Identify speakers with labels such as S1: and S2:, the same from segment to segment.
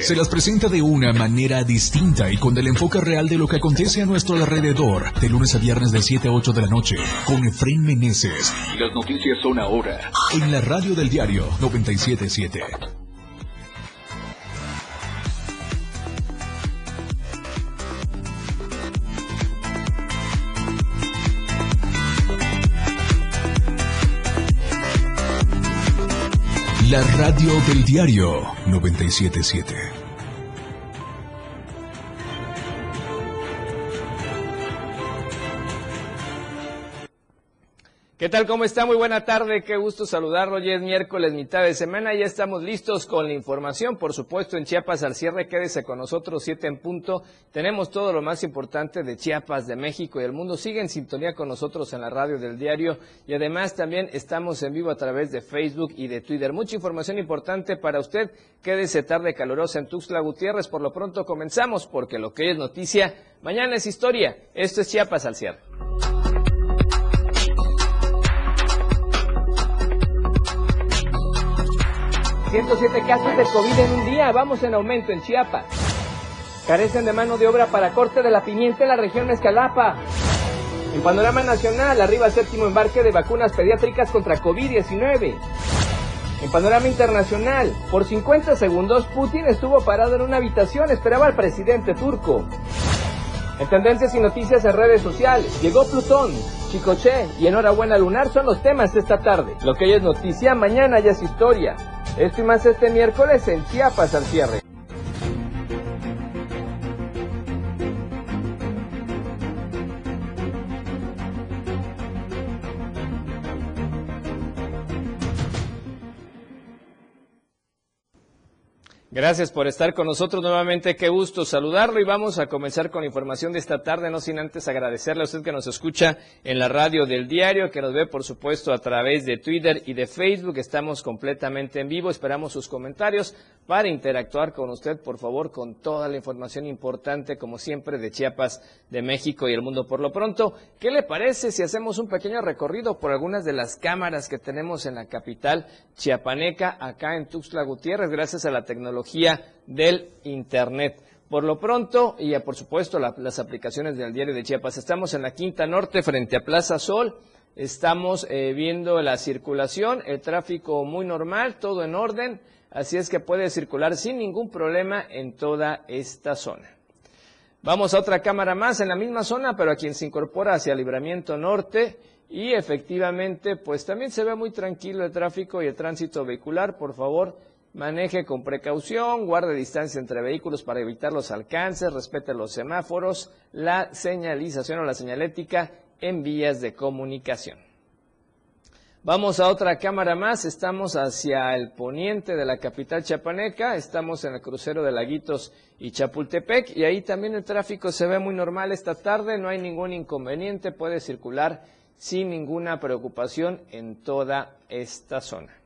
S1: Se las presenta de una manera distinta y con el enfoque real de lo que acontece a nuestro alrededor, de lunes a viernes de 7 a 8 de la noche, con Efraín Meneses.
S2: Las noticias son ahora.
S1: En la radio del diario 977. La radio del diario 977.
S3: ¿Qué tal? ¿Cómo está? Muy buena tarde. Qué gusto saludarlo. Hoy es miércoles, mitad de semana. Ya estamos listos con la información. Por supuesto, en Chiapas al cierre. Quédese con nosotros, siete en punto. Tenemos todo lo más importante de Chiapas, de México y el mundo. Sigue en sintonía con nosotros en la radio del diario. Y además también estamos en vivo a través de Facebook y de Twitter. Mucha información importante para usted. Quédese tarde calurosa en Tuxtla Gutiérrez. Por lo pronto comenzamos porque lo que es noticia, mañana es historia. Esto es Chiapas al cierre. 107 casos de COVID en un día, vamos en aumento en Chiapas. Carecen de mano de obra para corte de la pimienta en la región Mezcalapa. En panorama nacional, arriba séptimo embarque de vacunas pediátricas contra COVID-19. En panorama internacional, por 50 segundos Putin estuvo parado en una habitación, esperaba al presidente turco. En tendencias y noticias en redes sociales, llegó Plutón, Chicoche y enhorabuena lunar son los temas de esta tarde. Lo que hoy es noticia, mañana ya es historia. Esto más este miércoles en Chiapas al cierre. Gracias por estar con nosotros nuevamente. Qué gusto saludarlo y vamos a comenzar con la información de esta tarde, no sin antes agradecerle a usted que nos escucha en la radio del diario, que nos ve por supuesto a través de Twitter y de Facebook. Estamos completamente en vivo. Esperamos sus comentarios para interactuar con usted, por favor, con toda la información importante, como siempre, de Chiapas, de México y el mundo. Por lo pronto, ¿qué le parece si hacemos un pequeño recorrido por algunas de las cámaras que tenemos en la capital chiapaneca, acá en Tuxtla Gutiérrez, gracias a la tecnología? Del Internet. Por lo pronto, y por supuesto las aplicaciones del diario de Chiapas, estamos en la Quinta Norte frente a Plaza Sol, estamos eh, viendo la circulación, el tráfico muy normal, todo en orden, así es que puede circular sin ningún problema en toda esta zona. Vamos a otra cámara más en la misma zona, pero a quien se incorpora hacia Libramiento Norte y efectivamente pues también se ve muy tranquilo el tráfico y el tránsito vehicular, por favor Maneje con precaución, guarde distancia entre vehículos para evitar los alcances, respete los semáforos, la señalización o la señalética en vías de comunicación. Vamos a otra cámara más, estamos hacia el poniente de la capital chapaneca, estamos en el crucero de Laguitos y Chapultepec y ahí también el tráfico se ve muy normal esta tarde, no hay ningún inconveniente, puede circular sin ninguna preocupación en toda esta zona.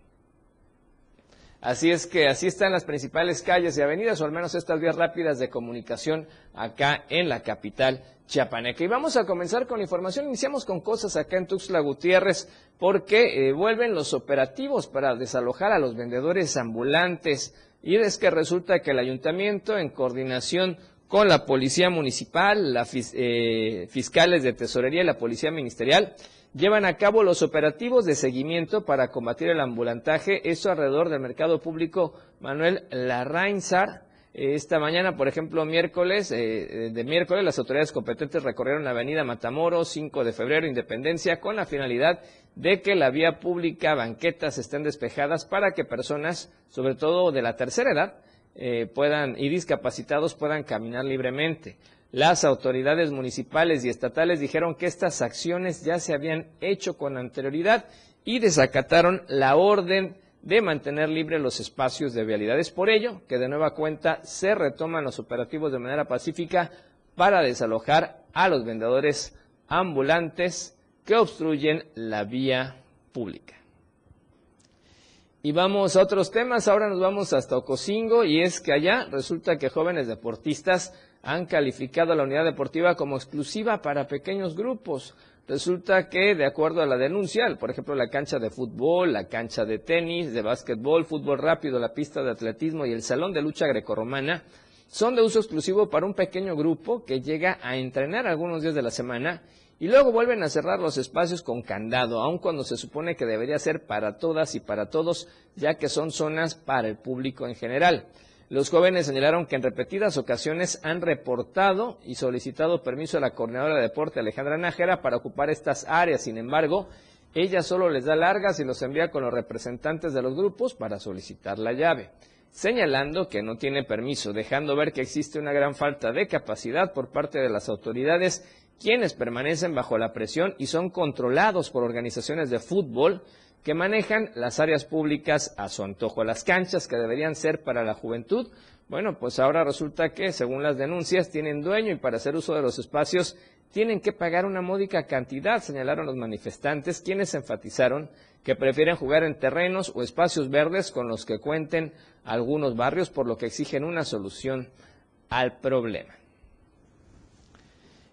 S3: Así es que así están las principales calles y avenidas, o al menos estas vías rápidas de comunicación acá en la capital chiapaneca. Y vamos a comenzar con información. Iniciamos con cosas acá en Tuxtla Gutiérrez, porque eh, vuelven los operativos para desalojar a los vendedores ambulantes. Y es que resulta que el ayuntamiento, en coordinación con la policía municipal, la, eh, fiscales de tesorería y la policía ministerial, llevan a cabo los operativos de seguimiento para combatir el ambulantaje, eso alrededor del mercado público Manuel Larrainzar. Esta mañana, por ejemplo, miércoles, eh, de miércoles, las autoridades competentes recorrieron la avenida Matamoros, 5 de febrero, Independencia, con la finalidad de que la vía pública, banquetas estén despejadas para que personas, sobre todo de la tercera edad, eh, puedan y discapacitados puedan caminar libremente. Las autoridades municipales y estatales dijeron que estas acciones ya se habían hecho con anterioridad y desacataron la orden de mantener libres los espacios de vialidades. Por ello, que de nueva cuenta se retoman los operativos de manera pacífica para desalojar a los vendedores ambulantes que obstruyen la vía pública. Y vamos a otros temas, ahora nos vamos hasta Ocosingo y es que allá resulta que jóvenes deportistas han calificado a la unidad deportiva como exclusiva para pequeños grupos. Resulta que, de acuerdo a la denuncia, por ejemplo, la cancha de fútbol, la cancha de tenis, de básquetbol, fútbol rápido, la pista de atletismo y el salón de lucha grecorromana son de uso exclusivo para un pequeño grupo que llega a entrenar algunos días de la semana y luego vuelven a cerrar los espacios con candado, aun cuando se supone que debería ser para todas y para todos, ya que son zonas para el público en general. Los jóvenes señalaron que en repetidas ocasiones han reportado y solicitado permiso a la coordinadora de deporte Alejandra Nájera para ocupar estas áreas. Sin embargo, ella solo les da largas y los envía con los representantes de los grupos para solicitar la llave, señalando que no tiene permiso, dejando ver que existe una gran falta de capacidad por parte de las autoridades, quienes permanecen bajo la presión y son controlados por organizaciones de fútbol que manejan las áreas públicas a su antojo. Las canchas que deberían ser para la juventud, bueno, pues ahora resulta que, según las denuncias, tienen dueño y para hacer uso de los espacios tienen que pagar una módica cantidad, señalaron los manifestantes, quienes enfatizaron que prefieren jugar en terrenos o espacios verdes con los que cuenten algunos barrios, por lo que exigen una solución al problema.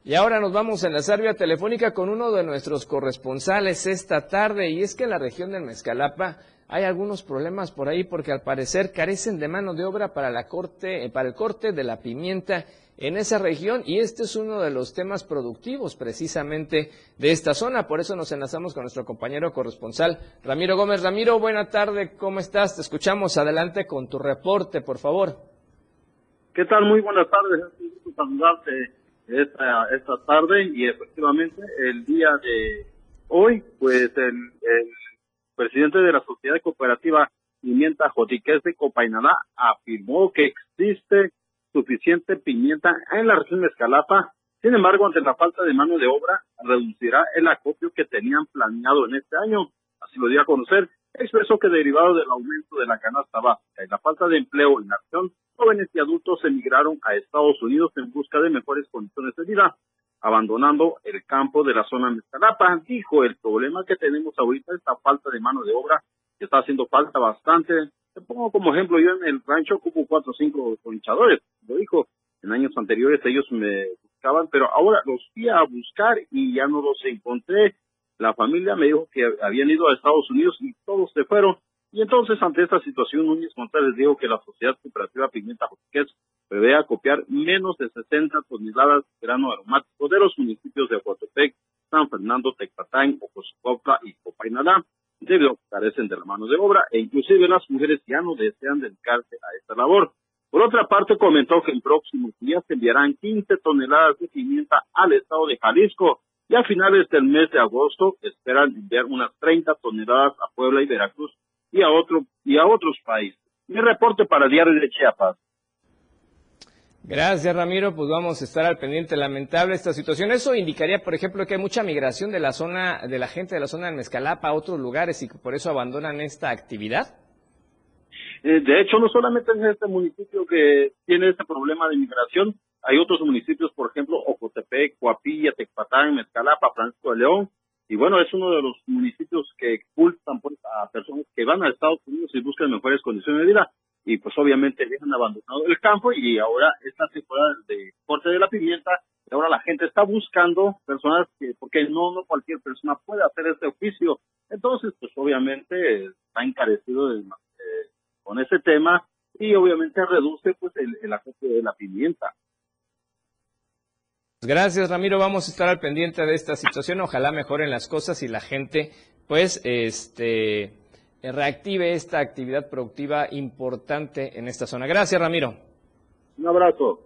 S3: Y ahora nos vamos a enlazar vía telefónica con uno de nuestros corresponsales esta tarde y es que en la región del Mezcalapa hay algunos problemas por ahí porque al parecer carecen de mano de obra para la corte, eh, para el corte de la pimienta en esa región y este es uno de los temas productivos precisamente de esta zona. Por eso nos enlazamos con nuestro compañero corresponsal Ramiro Gómez. Ramiro, buena tarde, ¿cómo estás? Te escuchamos adelante con tu reporte, por favor.
S4: ¿Qué tal? Muy buenas tardes, saludarte esta, esta tarde y efectivamente el día de hoy, pues el, presidente de la Sociedad Cooperativa Pimienta de Copainalá afirmó que existe suficiente pimienta en la región de Escalapa. Sin embargo, ante la falta de mano de obra, reducirá el acopio que tenían planeado en este año. Así lo dio a conocer expresó que derivado del aumento de la canasta básica y la falta de empleo en la región, jóvenes y adultos emigraron a Estados Unidos en busca de mejores condiciones de vida, abandonando el campo de la zona de Escalapa. Dijo, el problema que tenemos ahorita es la falta de mano de obra, que está haciendo falta bastante. Te pongo como ejemplo, yo en el rancho ocupo cuatro o cinco conchadores, lo dijo. En años anteriores ellos me buscaban, pero ahora los fui a buscar y ya no los encontré la familia me dijo que habían ido a Estados Unidos y todos se fueron. Y entonces, ante esta situación, Núñez González dijo que la Sociedad Cooperativa Pimienta Josquez prevé copiar menos de 60 toneladas de grano aromático de los municipios de Aguatepec, San Fernando, Tecpatán, Ocosocopla y Copainalá, debido a que carecen de la mano de obra e inclusive las mujeres ya no desean dedicarse a esta labor. Por otra parte, comentó que en próximos días se enviarán 15 toneladas de pimienta al estado de Jalisco, y a finales del mes de agosto esperan enviar unas 30 toneladas a Puebla y Veracruz y a, otro, y a otros países. Mi reporte para Diario de Chiapas.
S3: Gracias, Ramiro. Pues vamos a estar al pendiente. Lamentable esta situación. Eso indicaría, por ejemplo, que hay mucha migración de la zona, de la gente de la zona de Mezcalapa a otros lugares y que por eso abandonan esta actividad.
S4: Eh, de hecho, no solamente es este municipio que tiene este problema de migración, hay otros municipios, por ejemplo, Ocotepec, Coapilla, Tecpatán, Mezcalapa, Francisco de León. Y bueno, es uno de los municipios que expulsan pues, a personas que van a Estados Unidos y buscan mejores condiciones de vida. Y pues obviamente dejan abandonado el campo y ahora esta temporada de corte de la pimienta, y ahora la gente está buscando personas que, porque no, no cualquier persona puede hacer este oficio. Entonces, pues obviamente está encarecido eh, con ese tema y obviamente reduce pues el, el acopio de la pimienta.
S3: Gracias, Ramiro. Vamos a estar al pendiente de esta situación. Ojalá mejoren las cosas y la gente, pues, este, reactive esta actividad productiva importante en esta zona. Gracias, Ramiro.
S4: Un abrazo.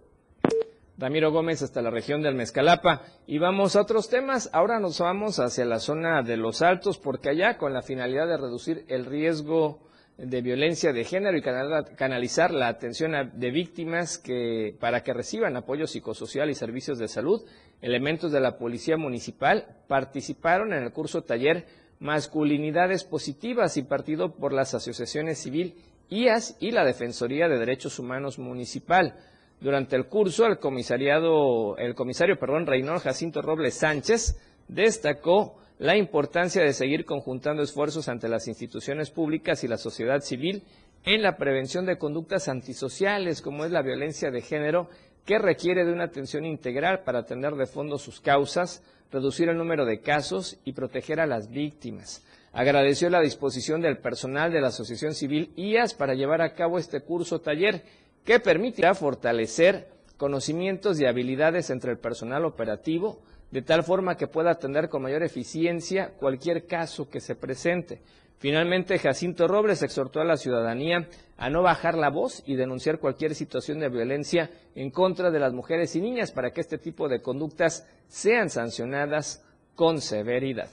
S3: Ramiro Gómez hasta la región del Mezcalapa. Y vamos a otros temas. Ahora nos vamos hacia la zona de los altos, porque allá, con la finalidad de reducir el riesgo de violencia de género y canalizar la atención de víctimas que, para que reciban apoyo psicosocial y servicios de salud, elementos de la Policía Municipal participaron en el curso taller Masculinidades Positivas impartido por las asociaciones civil IAS y la Defensoría de Derechos Humanos Municipal. Durante el curso, el comisariado, el comisario, perdón, Reynor Jacinto Robles Sánchez destacó la importancia de seguir conjuntando esfuerzos ante las instituciones públicas y la sociedad civil en la prevención de conductas antisociales como es la violencia de género que requiere de una atención integral para atender de fondo sus causas, reducir el número de casos y proteger a las víctimas. Agradeció la disposición del personal de la Asociación Civil IAS para llevar a cabo este curso taller que permitirá fortalecer conocimientos y habilidades entre el personal operativo, de tal forma que pueda atender con mayor eficiencia cualquier caso que se presente. Finalmente, Jacinto Robles exhortó a la ciudadanía a no bajar la voz y denunciar cualquier situación de violencia en contra de las mujeres y niñas para que este tipo de conductas sean sancionadas con severidad.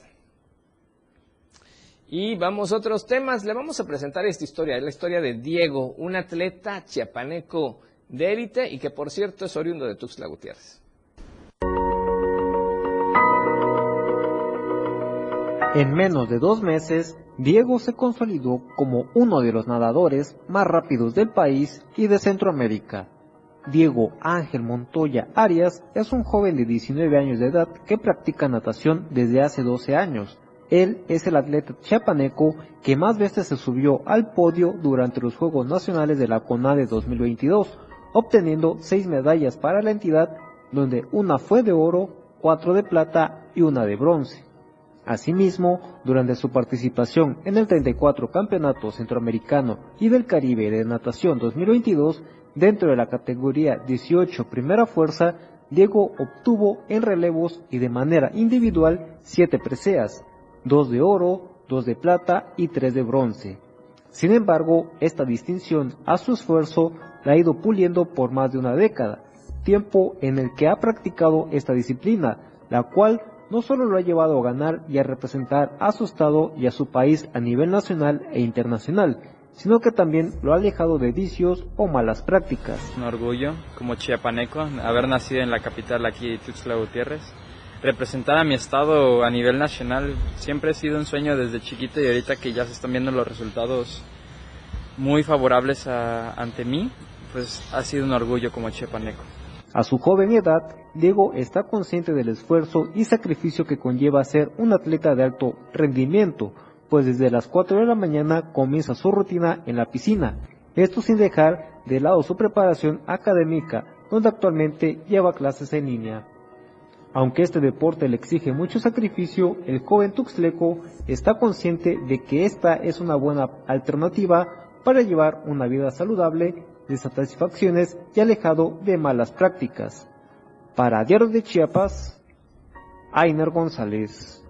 S3: Y vamos a otros temas. Le vamos a presentar esta historia, la historia de Diego, un atleta chiapaneco de élite y que por cierto es oriundo de Tuxtla Gutiérrez.
S5: En menos de dos meses, Diego se consolidó como uno de los nadadores más rápidos del país y de Centroamérica. Diego Ángel Montoya Arias es un joven de 19 años de edad que practica natación desde hace 12 años. Él es el atleta chiapaneco que más veces se subió al podio durante los Juegos Nacionales de la CONADE 2022, obteniendo seis medallas para la entidad, donde una fue de oro, cuatro de plata y una de bronce. Asimismo, durante su participación en el 34 Campeonato Centroamericano y del Caribe de Natación 2022, dentro de la categoría 18 Primera Fuerza, Diego obtuvo en relevos y de manera individual siete preseas, dos de oro, dos de plata y tres de bronce. Sin embargo, esta distinción a su esfuerzo la ha ido puliendo por más de una década, tiempo en el que ha practicado esta disciplina, la cual no solo lo ha llevado a ganar y a representar a su estado y a su país a nivel nacional e internacional, sino que también lo ha alejado de vicios o malas prácticas.
S6: Un orgullo como chiapaneco haber nacido en la capital aquí, Tuxtla Gutiérrez. Representar a mi estado a nivel nacional siempre ha sido un sueño desde chiquito y ahorita que ya se están viendo los resultados muy favorables ante mí, pues ha sido un orgullo como chiapaneco.
S5: A su joven edad, Diego está consciente del esfuerzo y sacrificio que conlleva ser un atleta de alto rendimiento, pues desde las 4 de la mañana comienza su rutina en la piscina, esto sin dejar de lado su preparación académica, donde actualmente lleva clases en línea. Aunque este deporte le exige mucho sacrificio, el joven tuxleco está consciente de que esta es una buena alternativa para llevar una vida saludable de satisfacciones y alejado de malas prácticas. Para Diario de Chiapas, Ainer González.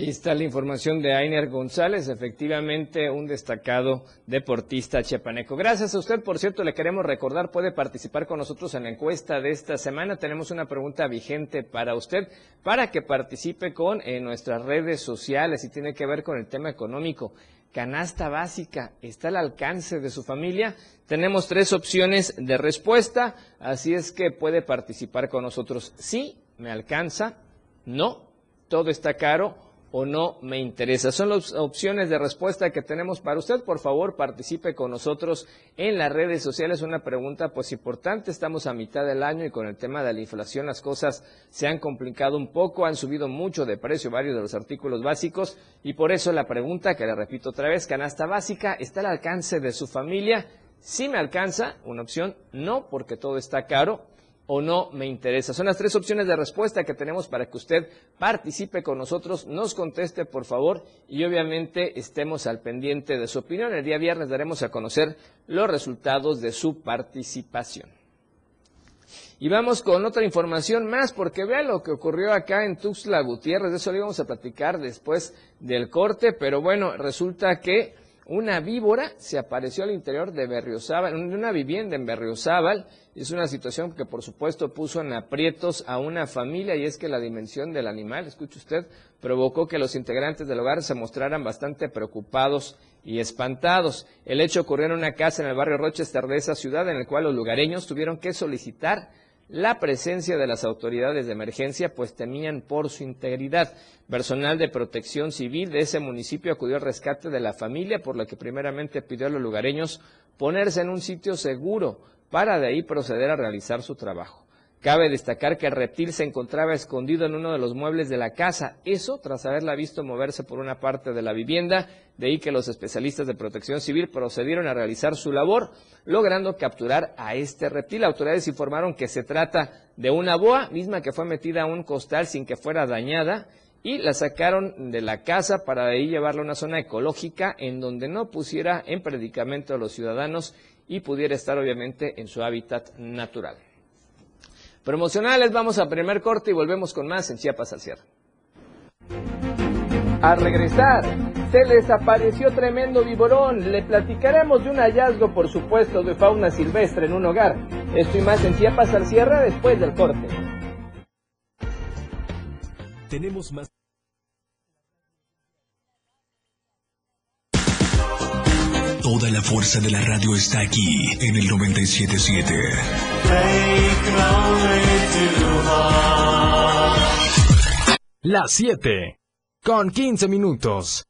S3: Ahí está la información de Ainer González, efectivamente un destacado deportista chiapaneco. Gracias a usted, por cierto, le queremos recordar, puede participar con nosotros en la encuesta de esta semana. Tenemos una pregunta vigente para usted, para que participe con en nuestras redes sociales y tiene que ver con el tema económico. Canasta básica, ¿está al alcance de su familia? Tenemos tres opciones de respuesta, así es que puede participar con nosotros. Sí, me alcanza, no, todo está caro o no me interesa. Son las opciones de respuesta que tenemos para usted. Por favor, participe con nosotros en las redes sociales. Una pregunta pues importante. Estamos a mitad del año y con el tema de la inflación las cosas se han complicado un poco, han subido mucho de precio varios de los artículos básicos y por eso la pregunta que le repito otra vez, canasta básica, ¿está al alcance de su familia? Si me alcanza, una opción, no, porque todo está caro o no me interesa. Son las tres opciones de respuesta que tenemos para que usted participe con nosotros, nos conteste por favor y obviamente estemos al pendiente de su opinión. El día viernes daremos a conocer los resultados de su participación. Y vamos con otra información más, porque vea lo que ocurrió acá en Tuxtla Gutiérrez, de eso le íbamos a platicar después del corte, pero bueno, resulta que una víbora se apareció al interior de Berriozábal, de una vivienda en Berriozábal. Es una situación que por supuesto puso en aprietos a una familia y es que la dimensión del animal, escuche usted, provocó que los integrantes del hogar se mostraran bastante preocupados y espantados. El hecho ocurrió en una casa en el barrio Rochester de esa ciudad en el cual los lugareños tuvieron que solicitar la presencia de las autoridades de emergencia, pues temían por su integridad. Personal de protección civil de ese municipio acudió al rescate de la familia, por lo que primeramente pidió a los lugareños ponerse en un sitio seguro para de ahí proceder a realizar su trabajo. Cabe destacar que el reptil se encontraba escondido en uno de los muebles de la casa, eso tras haberla visto moverse por una parte de la vivienda, de ahí que los especialistas de protección civil procedieron a realizar su labor, logrando capturar a este reptil. Autoridades informaron que se trata de una boa, misma que fue metida a un costal sin que fuera dañada, y la sacaron de la casa para de ahí llevarla a una zona ecológica en donde no pusiera en predicamento a los ciudadanos y pudiera estar obviamente en su hábitat natural promocionales. Vamos a primer corte y volvemos con más en Chiapas al cierre. Al regresar, se les apareció tremendo viborón. Le platicaremos de un hallazgo, por supuesto, de fauna silvestre en un hogar. Esto y más en Chiapas al cierre después del corte.
S1: Tenemos más. Toda la fuerza de la radio está aquí en el 977. Las 7 con 15 minutos.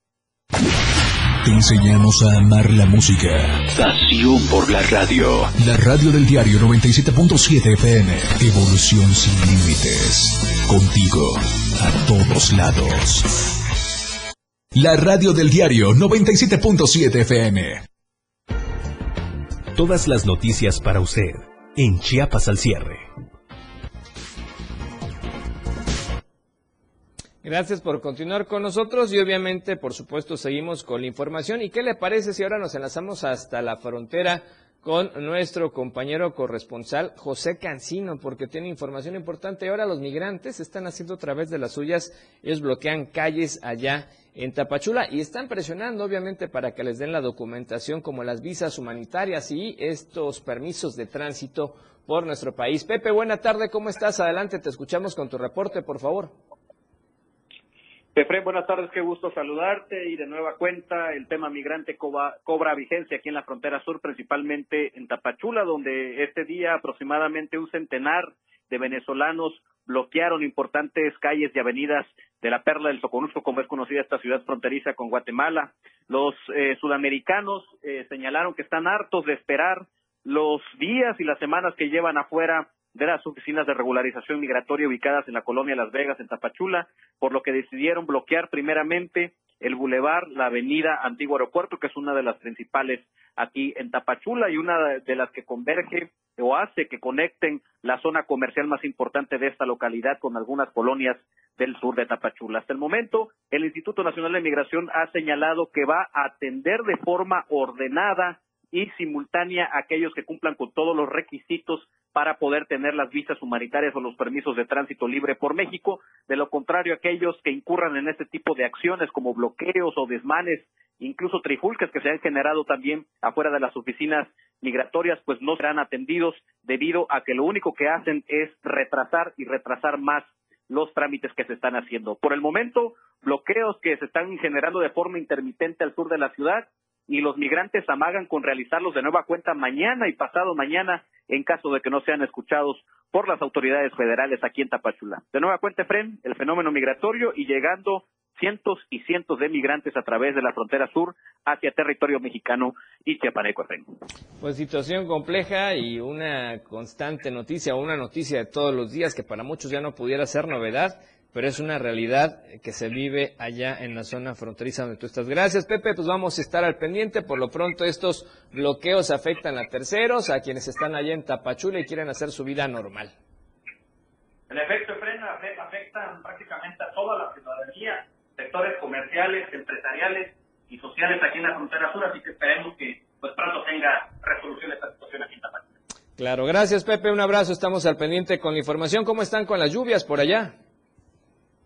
S1: Te enseñamos a amar la música.
S2: Pasión por la radio.
S1: La radio del diario 97.7 FM. Evolución sin límites. Contigo, a todos lados. La radio del diario 97.7 FM. Todas las noticias para usted en Chiapas al cierre.
S3: Gracias por continuar con nosotros y obviamente, por supuesto, seguimos con la información. ¿Y qué le parece si ahora nos enlazamos hasta la frontera con nuestro compañero corresponsal José Cancino, porque tiene información importante. Ahora los migrantes están haciendo a través de las suyas, ellos bloquean calles allá en Tapachula y están presionando obviamente para que les den la documentación como las visas humanitarias y estos permisos de tránsito por nuestro país. Pepe, buena tarde, ¿cómo estás? Adelante, te escuchamos con tu reporte, por favor.
S7: Efraín, buenas tardes, qué gusto saludarte y de nueva cuenta el tema migrante cobra, vigencia aquí en la frontera sur, principalmente en Tapachula, donde este día aproximadamente un centenar de venezolanos bloquearon importantes calles y avenidas de la Perla del Soconusco, como es conocida esta ciudad fronteriza con Guatemala. Los eh, sudamericanos eh, señalaron que están hartos de esperar los días y las semanas que llevan afuera de las oficinas de regularización migratoria ubicadas en la colonia Las Vegas, en Tapachula, por lo que decidieron bloquear primeramente el bulevar, la avenida Antiguo Aeropuerto, que es una de las principales aquí en Tapachula y una de las que converge o hace que conecten la zona comercial más importante de esta localidad con algunas colonias del sur de Tapachula. Hasta el momento, el Instituto Nacional de Migración ha señalado que va a atender de forma ordenada y simultánea a aquellos que cumplan con todos los requisitos para poder tener las visas humanitarias o los permisos de tránsito libre por México. De lo contrario, aquellos que incurran en este tipo de acciones como bloqueos o desmanes, incluso trifulcas que se han generado también afuera de las oficinas migratorias, pues no serán atendidos debido a que lo único que hacen es retrasar y retrasar más los trámites que se están haciendo. Por el momento, bloqueos que se están generando de forma intermitente al sur de la ciudad y los migrantes amagan con realizarlos de nueva cuenta mañana y pasado mañana en caso de que no sean escuchados por las autoridades federales aquí en Tapachula. De nueva cuenta, Fren, el fenómeno migratorio y llegando cientos y cientos de migrantes a través de la frontera sur hacia territorio mexicano y chiapaneco.
S3: Pues situación compleja y una constante noticia una noticia de todos los días que para muchos ya no pudiera ser novedad pero es una realidad que se vive allá en la zona fronteriza donde tú estás. Gracias, Pepe. Pues vamos a estar al pendiente. Por lo pronto, estos bloqueos afectan a terceros, a quienes están allá en Tapachula y quieren hacer su vida normal.
S7: El efecto freno afecta prácticamente a toda la ciudadanía, sectores comerciales, empresariales y sociales aquí en la frontera sur, así que esperemos que pues pronto tenga resolución esta situación aquí en Tapachula.
S3: Claro, gracias Pepe, un abrazo, estamos al pendiente con la información. ¿Cómo están con las lluvias por allá?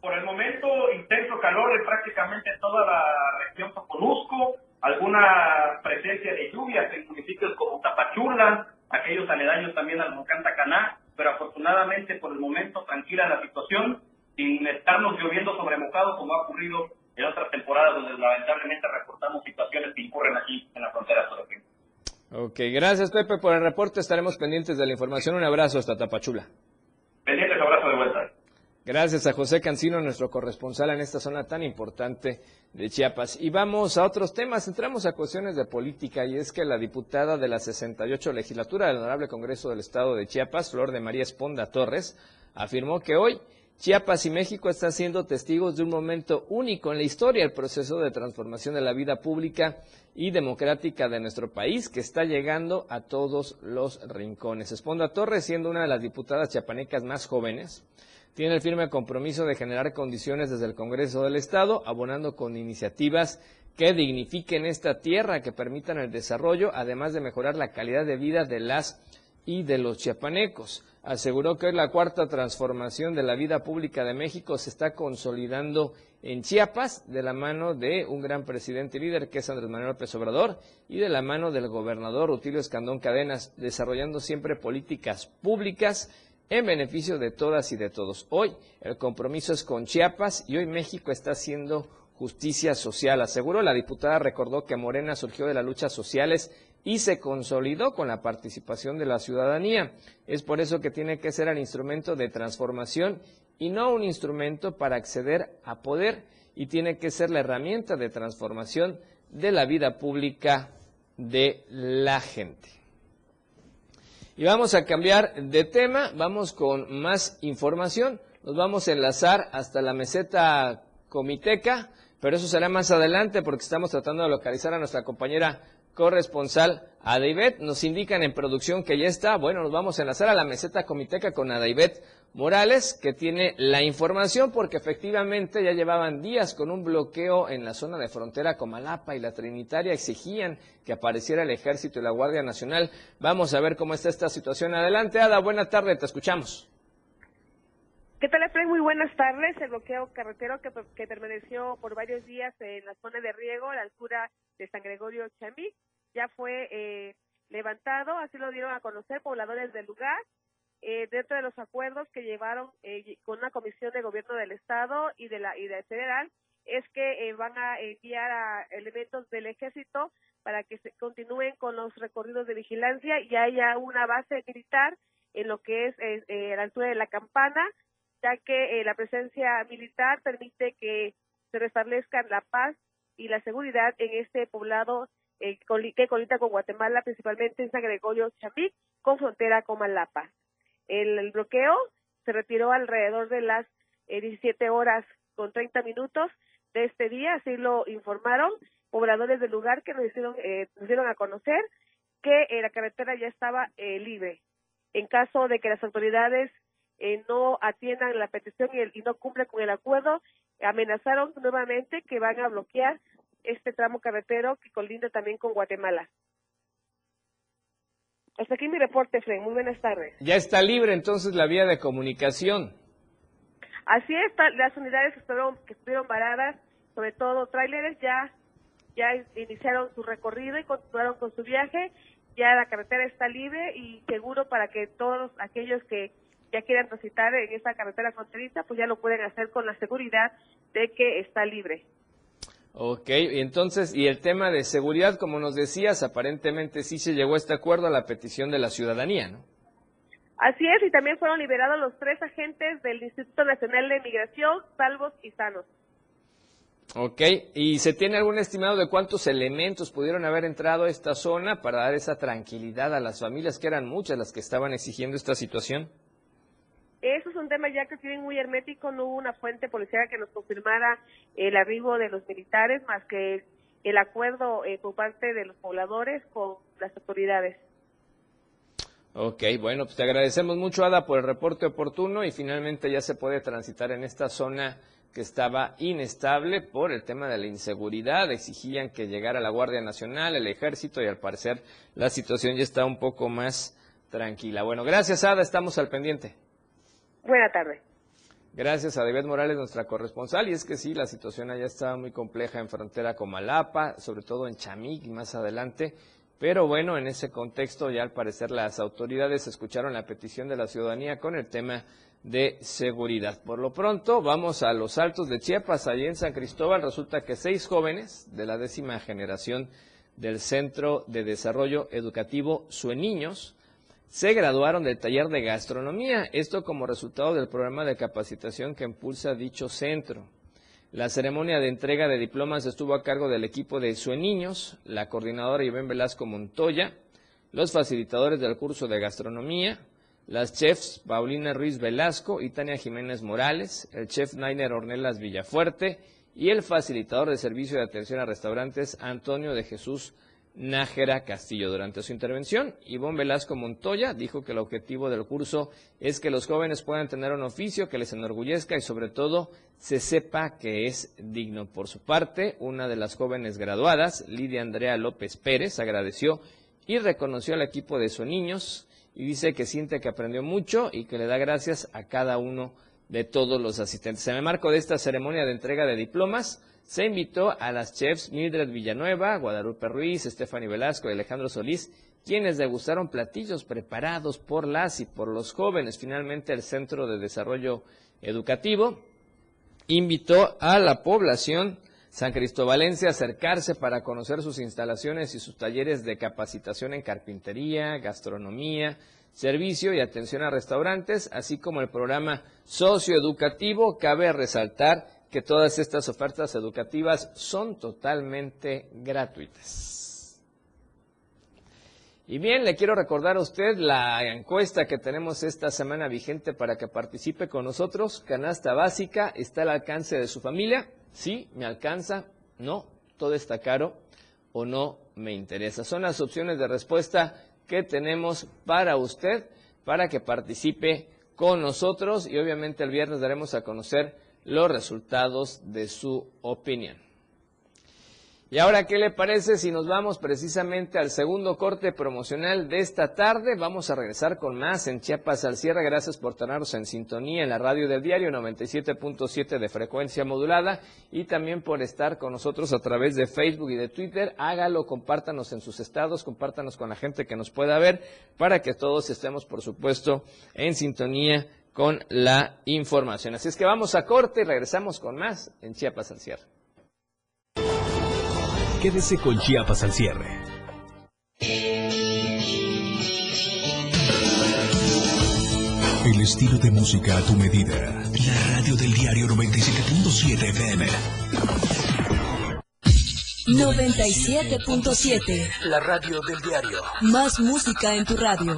S7: Por el momento, intenso calor en prácticamente toda la región Soconusco, alguna presencia de lluvias en municipios como Tapachula, aquellos aledaños también al volcán Tacaná, pero afortunadamente por el momento tranquila la situación, sin estarnos lloviendo sobre mojado como ha ocurrido en otras temporadas donde lamentablemente reportamos situaciones que incurren aquí en la frontera sur.
S3: Ok, gracias Pepe por el reporte, estaremos pendientes de la información. Un abrazo hasta Tapachula.
S7: Pendientes, abrazo de vuelta.
S3: Gracias a José Cancino, nuestro corresponsal en esta zona tan importante de Chiapas. Y vamos a otros temas. Entramos a cuestiones de política y es que la diputada de la 68 legislatura del Honorable Congreso del Estado de Chiapas, Flor de María Esponda Torres, afirmó que hoy Chiapas y México están siendo testigos de un momento único en la historia, el proceso de transformación de la vida pública y democrática de nuestro país, que está llegando a todos los rincones. Esponda Torres, siendo una de las diputadas chiapanecas más jóvenes, tiene el firme compromiso de generar condiciones desde el Congreso del Estado, abonando con iniciativas que dignifiquen esta tierra, que permitan el desarrollo, además de mejorar la calidad de vida de las y de los chiapanecos. Aseguró que hoy la cuarta transformación de la vida pública de México se está consolidando en Chiapas de la mano de un gran presidente líder que es Andrés Manuel López Obrador y de la mano del gobernador Rutilio Escandón Cadenas, desarrollando siempre políticas públicas en beneficio de todas y de todos. Hoy el compromiso es con Chiapas y hoy México está haciendo justicia social. Aseguró la diputada, recordó que Morena surgió de las luchas sociales y se consolidó con la participación de la ciudadanía. Es por eso que tiene que ser el instrumento de transformación y no un instrumento para acceder a poder y tiene que ser la herramienta de transformación de la vida pública de la gente. Y vamos a cambiar de tema, vamos con más información. Nos vamos a enlazar hasta la meseta comiteca, pero eso será más adelante porque estamos tratando de localizar a nuestra compañera corresponsal Adaibet. Nos indican en producción que ya está. Bueno, nos vamos a enlazar a la meseta comiteca con Adaibet Morales, que tiene la información porque efectivamente ya llevaban días con un bloqueo en la zona de frontera con Malapa y la Trinitaria, exigían que apareciera el Ejército y la Guardia Nacional. Vamos a ver cómo está esta situación. Adelante, Ada, buena tarde, te escuchamos.
S8: ¿Qué tal, Efraín? Muy buenas tardes. El bloqueo carretero que, que, permaneció por varios días en la zona de riego, a la altura de San Gregorio Chamí, ya fue eh, levantado, así lo dieron a conocer pobladores del lugar eh, dentro de los acuerdos que llevaron eh, con una comisión de gobierno del estado y de la y de federal es que eh, van a enviar a elementos del ejército para que se continúen con los recorridos de vigilancia y haya una base militar en lo que es eh, a la altura de la campana, ya que la presencia militar permite que se restablezcan la paz y la seguridad en este poblado que colita con Guatemala, principalmente en San Gregorio Chapí, con frontera con Malapa. El, bloqueo se retiró alrededor de las 17 horas con 30 minutos de este día, así lo informaron pobladores del lugar que nos hicieron, nos dieron a conocer que la carretera ya estaba libre. En caso de que las autoridades eh, no atiendan la petición y, no cumplen con el acuerdo, amenazaron nuevamente que van a bloquear este tramo carretero que colinda también con Guatemala. Hasta aquí mi reporte, Fred. Muy buenas tardes.
S3: Ya está libre entonces la vía de comunicación.
S8: Así es, las unidades que estuvieron, que estuvieron varadas, sobre todo tráileres, ya, ya iniciaron su recorrido y continuaron con su viaje. Ya la carretera está libre y seguro para que todos aquellos que ya quieren transitar en esta carretera fronteriza, pues ya lo pueden hacer con la seguridad de que está libre.
S3: Ok, y entonces, y el tema de seguridad, como nos decías, aparentemente sí se llegó a este acuerdo a la petición de la ciudadanía, ¿no?
S8: Así es, y también fueron liberados los tres agentes del Instituto Nacional de Migración, salvos y sanos.
S3: Ok, ¿y se tiene algún estimado de cuántos elementos pudieron haber entrado a esta zona para dar esa tranquilidad a las familias, que eran muchas las que estaban exigiendo esta situación?
S8: Eso es un tema ya que tienen muy hermético, no hubo una fuente policial que nos confirmara el arribo de los militares, más que el acuerdo eh, por parte de los pobladores con las autoridades.
S3: Ok, bueno, pues te agradecemos mucho, Ada, por el reporte oportuno y finalmente ya se puede transitar en esta zona que estaba inestable por el tema de la inseguridad. Exigían que llegara la Guardia Nacional, el Ejército y al parecer la situación ya está un poco más tranquila. Bueno, gracias, Ada, estamos al pendiente.
S8: Buena tarde.
S3: Gracias a David Morales, nuestra corresponsal. Y es que sí, la situación allá estaba muy compleja en frontera con Malapa, sobre todo en Chamig y más adelante. Pero bueno, en ese contexto ya al parecer las autoridades escucharon la petición de la ciudadanía con el tema de seguridad. Por lo pronto, vamos a los altos de Chiapas, allí en San Cristóbal. Resulta que seis jóvenes de la décima generación del Centro de Desarrollo Educativo Sueniños se graduaron del taller de gastronomía, esto como resultado del programa de capacitación que impulsa dicho centro. La ceremonia de entrega de diplomas estuvo a cargo del equipo de Sueniños, la coordinadora Iván Velasco Montoya, los facilitadores del curso de gastronomía, las chefs Paulina Ruiz Velasco y Tania Jiménez Morales, el chef Nainer Ornelas Villafuerte y el facilitador de servicio de atención a restaurantes Antonio de Jesús Nájera Castillo. Durante su intervención, Ivonne Velasco Montoya dijo que el objetivo del curso es que los jóvenes puedan tener un oficio que les enorgullezca y sobre todo se sepa que es digno. Por su parte, una de las jóvenes graduadas, Lidia Andrea López Pérez, agradeció y reconoció al equipo de sus niños y dice que siente que aprendió mucho y que le da gracias a cada uno de todos los asistentes. En el marco de esta ceremonia de entrega de diplomas, se invitó a las chefs Mildred Villanueva, Guadalupe Ruiz, Stephanie Velasco y Alejandro Solís, quienes degustaron platillos preparados por las y por los jóvenes. Finalmente, el Centro de Desarrollo Educativo invitó a la población san cristobalense a acercarse para conocer sus instalaciones y sus talleres de capacitación en carpintería, gastronomía, servicio y atención a restaurantes, así como el programa socioeducativo. Cabe resaltar que todas estas ofertas educativas son totalmente gratuitas. Y bien, le quiero recordar a usted la encuesta que tenemos esta semana vigente para que participe con nosotros. Canasta básica está al alcance de su familia. Sí, me alcanza. No, todo está caro o no me interesa. Son las opciones de respuesta que tenemos para usted para que participe con nosotros y obviamente el viernes daremos a conocer los resultados de su opinión. Y ahora, ¿qué le parece si nos vamos precisamente al segundo corte promocional de esta tarde? Vamos a regresar con más en Chiapas al cierre. Gracias por tenernos en sintonía en la radio del diario 97.7 de frecuencia modulada y también por estar con nosotros a través de Facebook y de Twitter. Hágalo, compártanos en sus estados, compártanos con la gente que nos pueda ver para que todos estemos, por supuesto, en sintonía con la información. Así es que vamos a corte y regresamos con más en Chiapas al cierre.
S1: Quédese con Chiapas al cierre. El estilo de música a tu medida. La radio del diario 97.7 FM.
S9: 97.7.
S1: La radio del diario.
S9: Más música en tu radio.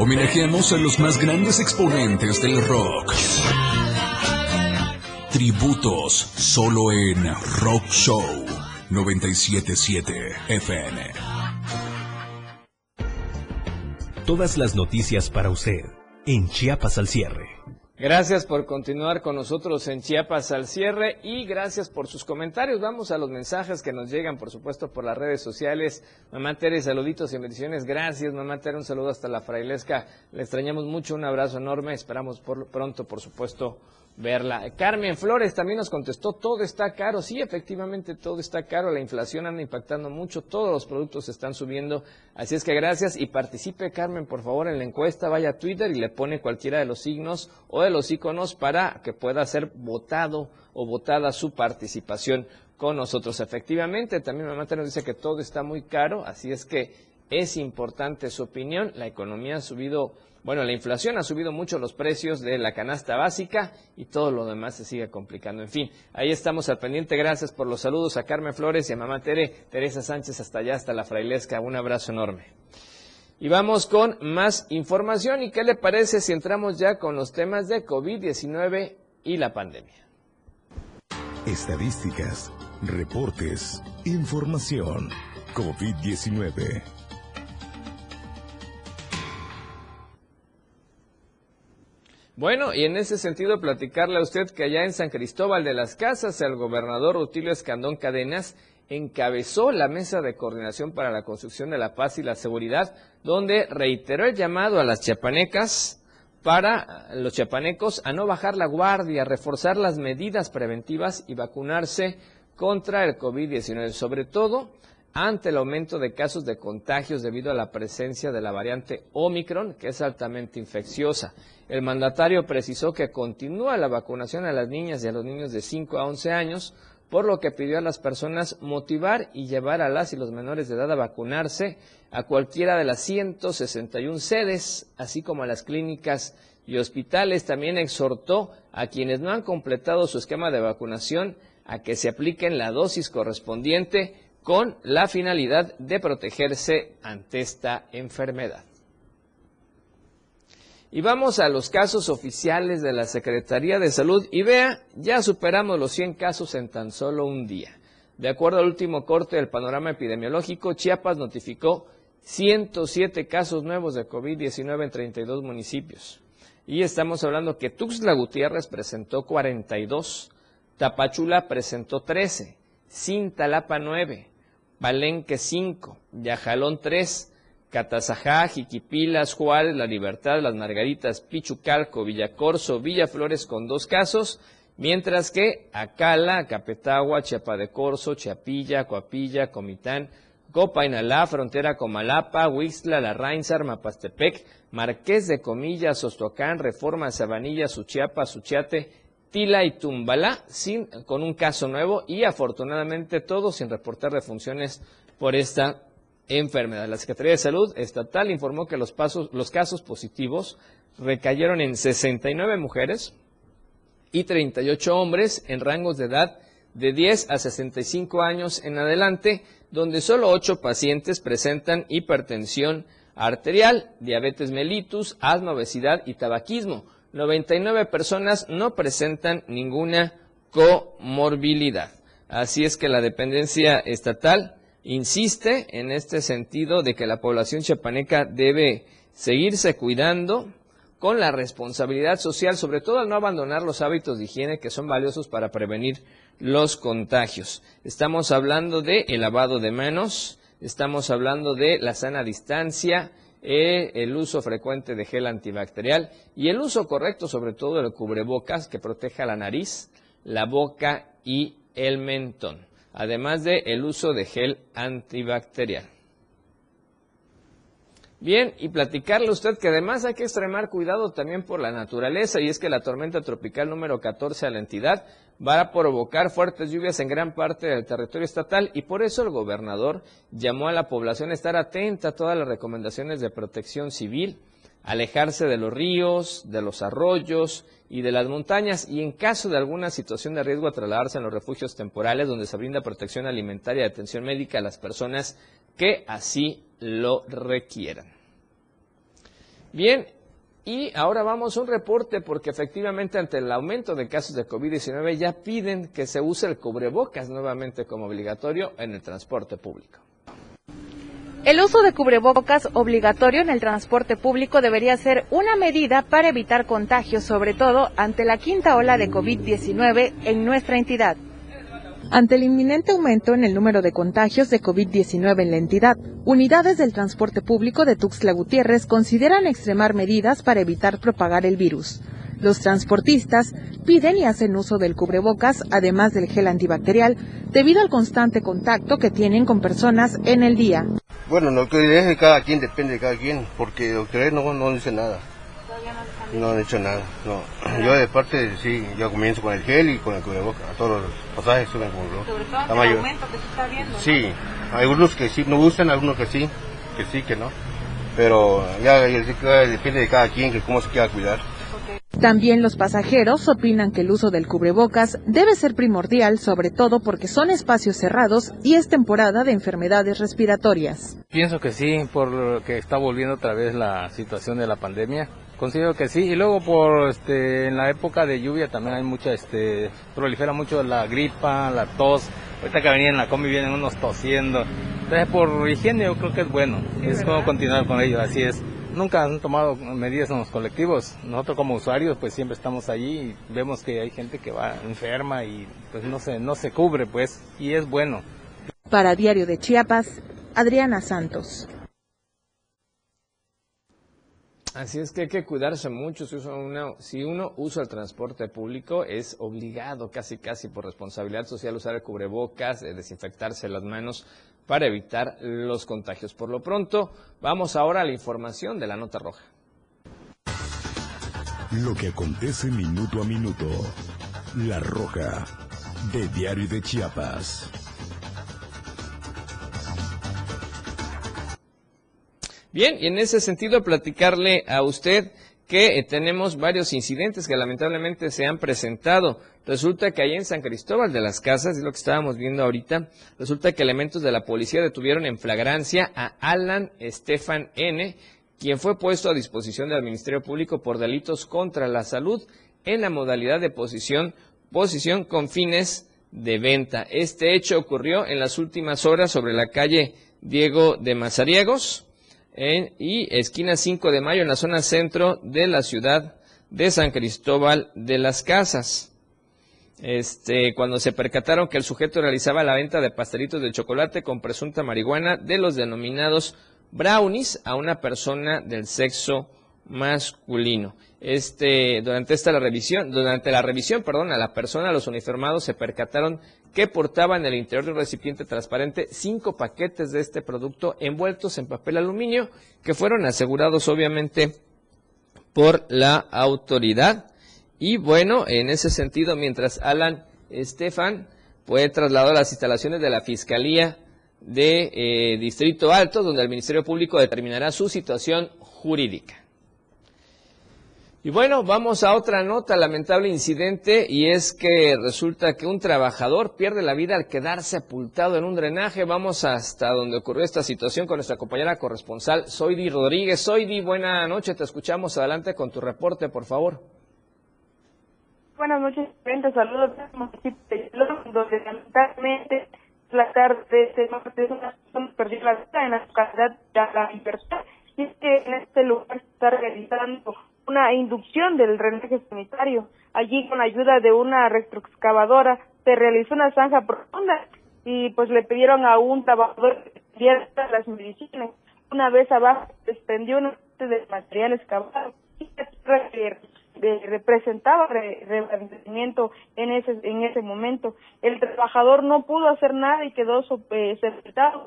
S1: Homenajeamos a los más grandes exponentes del rock. Tributos solo en Rock Show 977 FM.
S10: Todas las noticias para usted en Chiapas al cierre.
S3: Gracias por continuar con nosotros en Chiapas al cierre y gracias por sus comentarios. Vamos a los mensajes que nos llegan, por supuesto, por las redes sociales. Mamá Tere, saluditos y bendiciones. Gracias, mamá Tere, un saludo hasta la frailesca. Le extrañamos mucho, un abrazo enorme. Esperamos por, pronto, por supuesto, verla. Carmen Flores también nos contestó, todo está caro. Sí, efectivamente, todo está caro. La inflación anda impactando mucho, todos los productos están subiendo. Así es que gracias y participe, Carmen, por favor, en la encuesta. Vaya a Twitter y le pone cualquiera de los signos o de los iconos para que pueda ser votado o votada su participación con nosotros. Efectivamente, también Mamá nos dice que todo está muy caro, así es que es importante su opinión. La economía ha subido bueno, la inflación ha subido mucho los precios de la canasta básica y todo lo demás se sigue complicando. En fin, ahí estamos al pendiente. Gracias por los saludos a Carmen Flores y a mamá Tere, Teresa Sánchez hasta allá, hasta la frailesca. Un abrazo enorme. Y vamos con más información. ¿Y qué le parece si entramos ya con los temas de COVID-19 y la pandemia?
S11: Estadísticas, reportes, información. COVID-19.
S3: Bueno, y en ese sentido platicarle a usted que allá en San Cristóbal de las Casas el gobernador Rutilio Escandón Cadenas encabezó la mesa de coordinación para la construcción de la paz y la seguridad, donde reiteró el llamado a las chiapanecas para los chiapanecos a no bajar la guardia, reforzar las medidas preventivas y vacunarse contra el COVID-19, sobre todo ante el aumento de casos de contagios debido a la presencia de la variante Omicron, que es altamente infecciosa. El mandatario precisó que continúa la vacunación a las niñas y a los niños de 5 a 11 años, por lo que pidió a las personas motivar y llevar a las y los menores de edad a vacunarse a cualquiera de las 161 sedes, así como a las clínicas y hospitales. También exhortó a quienes no han completado su esquema de vacunación a que se apliquen la dosis correspondiente con la finalidad de protegerse ante esta enfermedad. Y vamos a los casos oficiales de la Secretaría de Salud y vea, ya superamos los 100 casos en tan solo un día. De acuerdo al último corte del panorama epidemiológico, Chiapas notificó 107 casos nuevos de COVID-19 en 32 municipios. Y estamos hablando que Tuxtla Gutiérrez presentó 42, Tapachula presentó 13, Cintalapa 9, Palenque 5, Yajalón 3, Catazajá, Jiquipilas, Juárez, La Libertad, Las Margaritas, Pichucalco, Villacorso, Villaflores con dos casos, mientras que Acala, Capetagua, Chiapa de Corzo, Chiapilla, Coapilla, Comitán, Copainalá, Frontera Comalapa, Huixla, La Rainsar, Mapastepec, Marqués de Comillas, Ostoacán, Reforma, Sabanilla, Suchiapa, Suchiate, Tila y Tumbalá, sin, con un caso nuevo y afortunadamente todos sin reportar defunciones por esta enfermedad. La Secretaría de Salud Estatal informó que los casos positivos recayeron en 69 mujeres y 38 hombres en rangos de edad de 10 a 65 años en adelante, donde solo 8 pacientes presentan hipertensión arterial, diabetes mellitus, asma, obesidad y tabaquismo. 99 personas no presentan ninguna comorbilidad. Así es que la dependencia estatal insiste en este sentido de que la población chapaneca debe seguirse cuidando con la responsabilidad social, sobre todo al no abandonar los hábitos de higiene que son valiosos para prevenir los contagios. Estamos hablando de el lavado de manos, estamos hablando de la sana distancia, eh, el uso frecuente de gel antibacterial y el uso correcto sobre todo del cubrebocas que proteja la nariz, la boca y el mentón, además de el uso de gel antibacterial. Bien, y platicarle a usted que además hay que extremar cuidado también por la naturaleza, y es que la tormenta tropical número 14 a la entidad va a provocar fuertes lluvias en gran parte del territorio estatal, y por eso el gobernador llamó a la población a estar atenta a todas las recomendaciones de protección civil, alejarse de los ríos, de los arroyos y de las montañas, y en caso de alguna situación de riesgo a trasladarse en los refugios temporales donde se brinda protección alimentaria y atención médica a las personas que así lo requieran. Bien, y ahora vamos a un reporte porque efectivamente ante el aumento de casos de COVID-19 ya piden que se use el cubrebocas nuevamente como obligatorio en el transporte público.
S12: El uso de cubrebocas obligatorio en el transporte público debería ser una medida para evitar contagios, sobre todo ante la quinta ola de COVID-19 en nuestra entidad. Ante el inminente aumento en el número de contagios de COVID-19 en la entidad, unidades del transporte público de Tuxtla Gutiérrez consideran extremar medidas para evitar propagar el virus. Los transportistas piden y hacen uso del cubrebocas, además del gel antibacterial, debido al constante contacto que tienen con personas en el día.
S13: Bueno, lo que es cada quien depende de cada quien, porque doctor no, no dice nada. No han hecho nada, no. Yo de parte, sí, yo comienzo con el gel y con el cubrebocas. A todos los pasajes suben con el
S12: Sobre todo el aumento que se está viendo.
S13: Sí, hay algunos que sí no usan, algunos que sí, que sí, que no. Pero ya, depende de cada quien que cómo se quiera cuidar.
S12: También los pasajeros opinan que el uso del cubrebocas debe ser primordial, sobre todo porque son espacios cerrados y es temporada de enfermedades respiratorias.
S14: Pienso que sí, por que está volviendo otra vez la situación de la pandemia. Considero que sí, y luego por este en la época de lluvia también hay mucha este prolifera mucho la gripa, la tos. Ahorita que venían en la combi vienen unos tosiendo. Entonces por higiene yo creo que es bueno, es como continuar con ello, así es nunca han tomado medidas en los colectivos. Nosotros como usuarios pues siempre estamos allí y vemos que hay gente que va enferma y pues no se, no se cubre pues y es bueno.
S12: Para Diario de Chiapas, Adriana Santos.
S3: Así es que hay que cuidarse mucho. Si uno, si uno usa el transporte público, es obligado casi casi por responsabilidad social usar el cubrebocas, eh, desinfectarse las manos para evitar los contagios. Por lo pronto, vamos ahora a la información de la nota roja.
S11: Lo que acontece minuto a minuto. La roja de Diario de Chiapas.
S3: Bien, y en ese sentido platicarle a usted que eh, tenemos varios incidentes que lamentablemente se han presentado. Resulta que ahí en San Cristóbal de las Casas, es lo que estábamos viendo ahorita, resulta que elementos de la policía detuvieron en flagrancia a Alan Estefan N., quien fue puesto a disposición del Ministerio Público por delitos contra la salud en la modalidad de posición, posición con fines de venta. Este hecho ocurrió en las últimas horas sobre la calle Diego de Mazariegos y esquina 5 de mayo en la zona centro de la ciudad de San Cristóbal de las Casas. Este, cuando se percataron que el sujeto realizaba la venta de pastelitos de chocolate con presunta marihuana de los denominados brownies a una persona del sexo masculino. Este, durante esta la revisión, durante la revisión, perdón, a la persona, los uniformados se percataron que portaba en el interior de un recipiente transparente cinco paquetes de este producto envueltos en papel aluminio que fueron asegurados obviamente por la autoridad. Y bueno, en ese sentido, mientras Alan Estefan fue trasladado a las instalaciones de la Fiscalía de eh, Distrito Alto, donde el Ministerio Público determinará su situación jurídica. Y bueno, vamos a otra nota, lamentable incidente, y es que resulta que un trabajador pierde la vida al quedar sepultado en un drenaje. Vamos hasta donde ocurrió esta situación con nuestra compañera corresponsal, Soidi Rodríguez. Soidi, buena noche, te escuchamos. Adelante con tu reporte, por favor.
S15: Buenas noches, frente saludos de donde lamentablemente la tarde de este martes perdió la vida en la localidad de la Libertad. Y es que en este lugar se está realizando una inducción del drenaje sanitario. Allí, con la ayuda de una retroexcavadora, se realizó una zanja profunda y pues le pidieron a un trabajador que las medicinas. Una vez abajo, desprendió una parte del material excavado y representaba revestimiento en ese en ese momento. El trabajador no pudo hacer nada y quedó eh,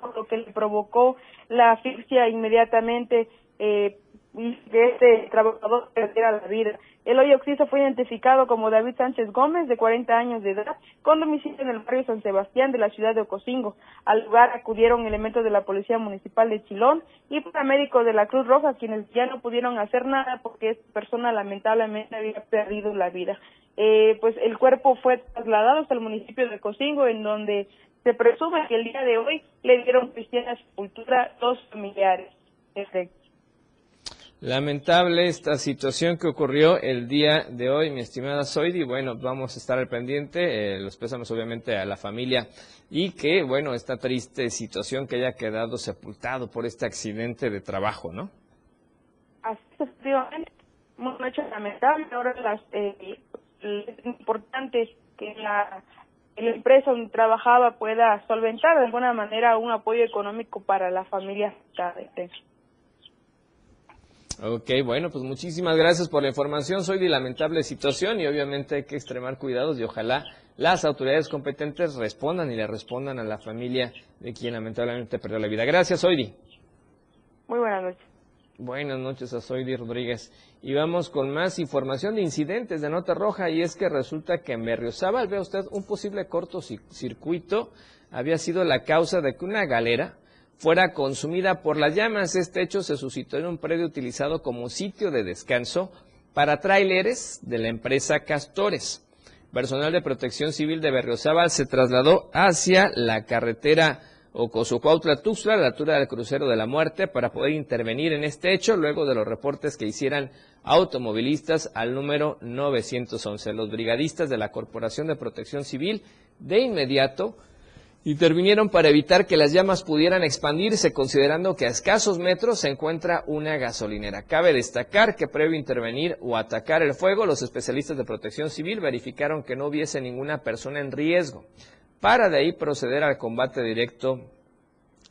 S15: por lo que le provocó la asfixia inmediatamente eh, que este trabajador perdiera la vida. El hoyo occiso fue identificado como David Sánchez Gómez, de 40 años de edad, con domicilio en el barrio San Sebastián de la ciudad de Ocosingo. Al lugar acudieron elementos de la Policía Municipal de Chilón y paramédicos de la Cruz Roja, quienes ya no pudieron hacer nada porque esta persona lamentablemente había perdido la vida. Eh, pues el cuerpo fue trasladado hasta el municipio de Ocosingo, en donde se presume que el día de hoy le dieron cristiana sepultura dos familiares. Perfecto.
S3: Lamentable esta situación que ocurrió el día de hoy, mi estimada Zoidi. Bueno, vamos a estar al pendiente. Eh, los pésamos obviamente a la familia y que, bueno, esta triste situación que haya quedado sepultado por este accidente de trabajo, ¿no?
S15: Así efectivamente. Un hecho lamentable. Ahora las, eh, es importante que la, empresa donde trabajaba pueda solventar de alguna manera un apoyo económico para la familia afectada.
S3: Ok, bueno, pues muchísimas gracias por la información. Soy de lamentable situación y obviamente hay que extremar cuidados y ojalá las autoridades competentes respondan y le respondan a la familia de quien lamentablemente perdió la vida. Gracias, Soidi.
S15: Muy buenas noches.
S3: Buenas noches a Soidi Rodríguez. Y vamos con más información de incidentes de nota roja y es que resulta que en Berriozábal, vea usted, un posible cortocircuito había sido la causa de que una galera fuera consumida por las llamas. Este hecho se suscitó en un predio utilizado como sitio de descanso para tráileres de la empresa Castores. Personal de protección civil de Berriozábal se trasladó hacia la carretera Ocosucuautla-Tuxtla, a la altura del crucero de la muerte, para poder intervenir en este hecho luego de los reportes que hicieran automovilistas al número 911. Los brigadistas de la Corporación de Protección Civil de inmediato Intervinieron para evitar que las llamas pudieran expandirse, considerando que a escasos metros se encuentra una gasolinera. Cabe destacar que previo a intervenir o atacar el fuego, los especialistas de protección civil verificaron que no hubiese ninguna persona en riesgo, para de ahí proceder al combate directo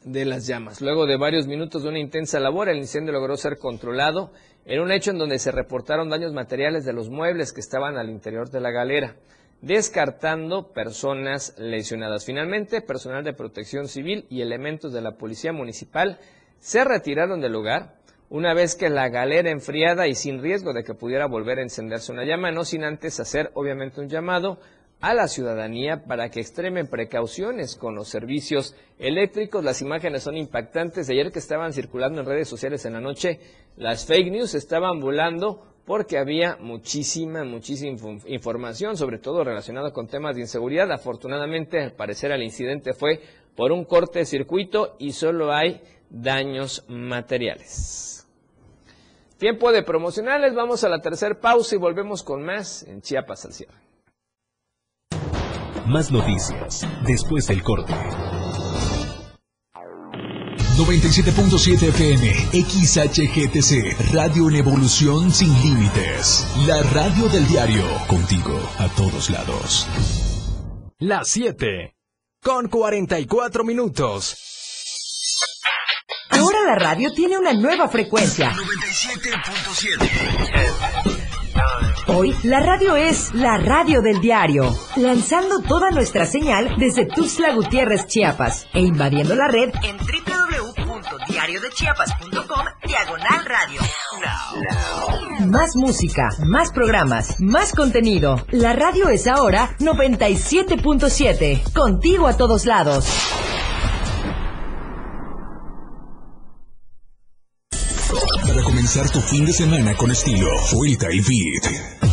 S3: de las llamas. Luego de varios minutos de una intensa labor, el incendio logró ser controlado en un hecho en donde se reportaron daños materiales de los muebles que estaban al interior de la galera descartando personas lesionadas. Finalmente, personal de protección civil y elementos de la policía municipal se retiraron del lugar una vez que la galera enfriada y sin riesgo de que pudiera volver a encenderse una llama, no sin antes hacer obviamente un llamado a la ciudadanía para que extremen precauciones con los servicios eléctricos. Las imágenes son impactantes. De ayer que estaban circulando en redes sociales en la noche, las fake news estaban volando porque había muchísima, muchísima información, sobre todo relacionada con temas de inseguridad. Afortunadamente, al parecer, el incidente fue por un corte de circuito y solo hay daños materiales. Tiempo de promocionales, vamos a la tercera pausa y volvemos con más en Chiapas al cierre.
S10: Más noticias después del corte.
S1: 97.7 FM, XHGTC, Radio en Evolución Sin Límites. La radio del diario, contigo a todos lados.
S16: Las 7, con 44 minutos.
S17: Ahora la radio tiene una nueva frecuencia.
S18: 97.7.
S17: Hoy la radio es la radio del diario, lanzando toda nuestra señal desde Tuxtla Gutiérrez, Chiapas, e invadiendo la red en www.diariodechiapas.com diagonal radio. Más música, más programas, más contenido. La radio es ahora 97.7, contigo a todos lados.
S1: Para comenzar tu fin de semana con estilo, Freestyle Beat.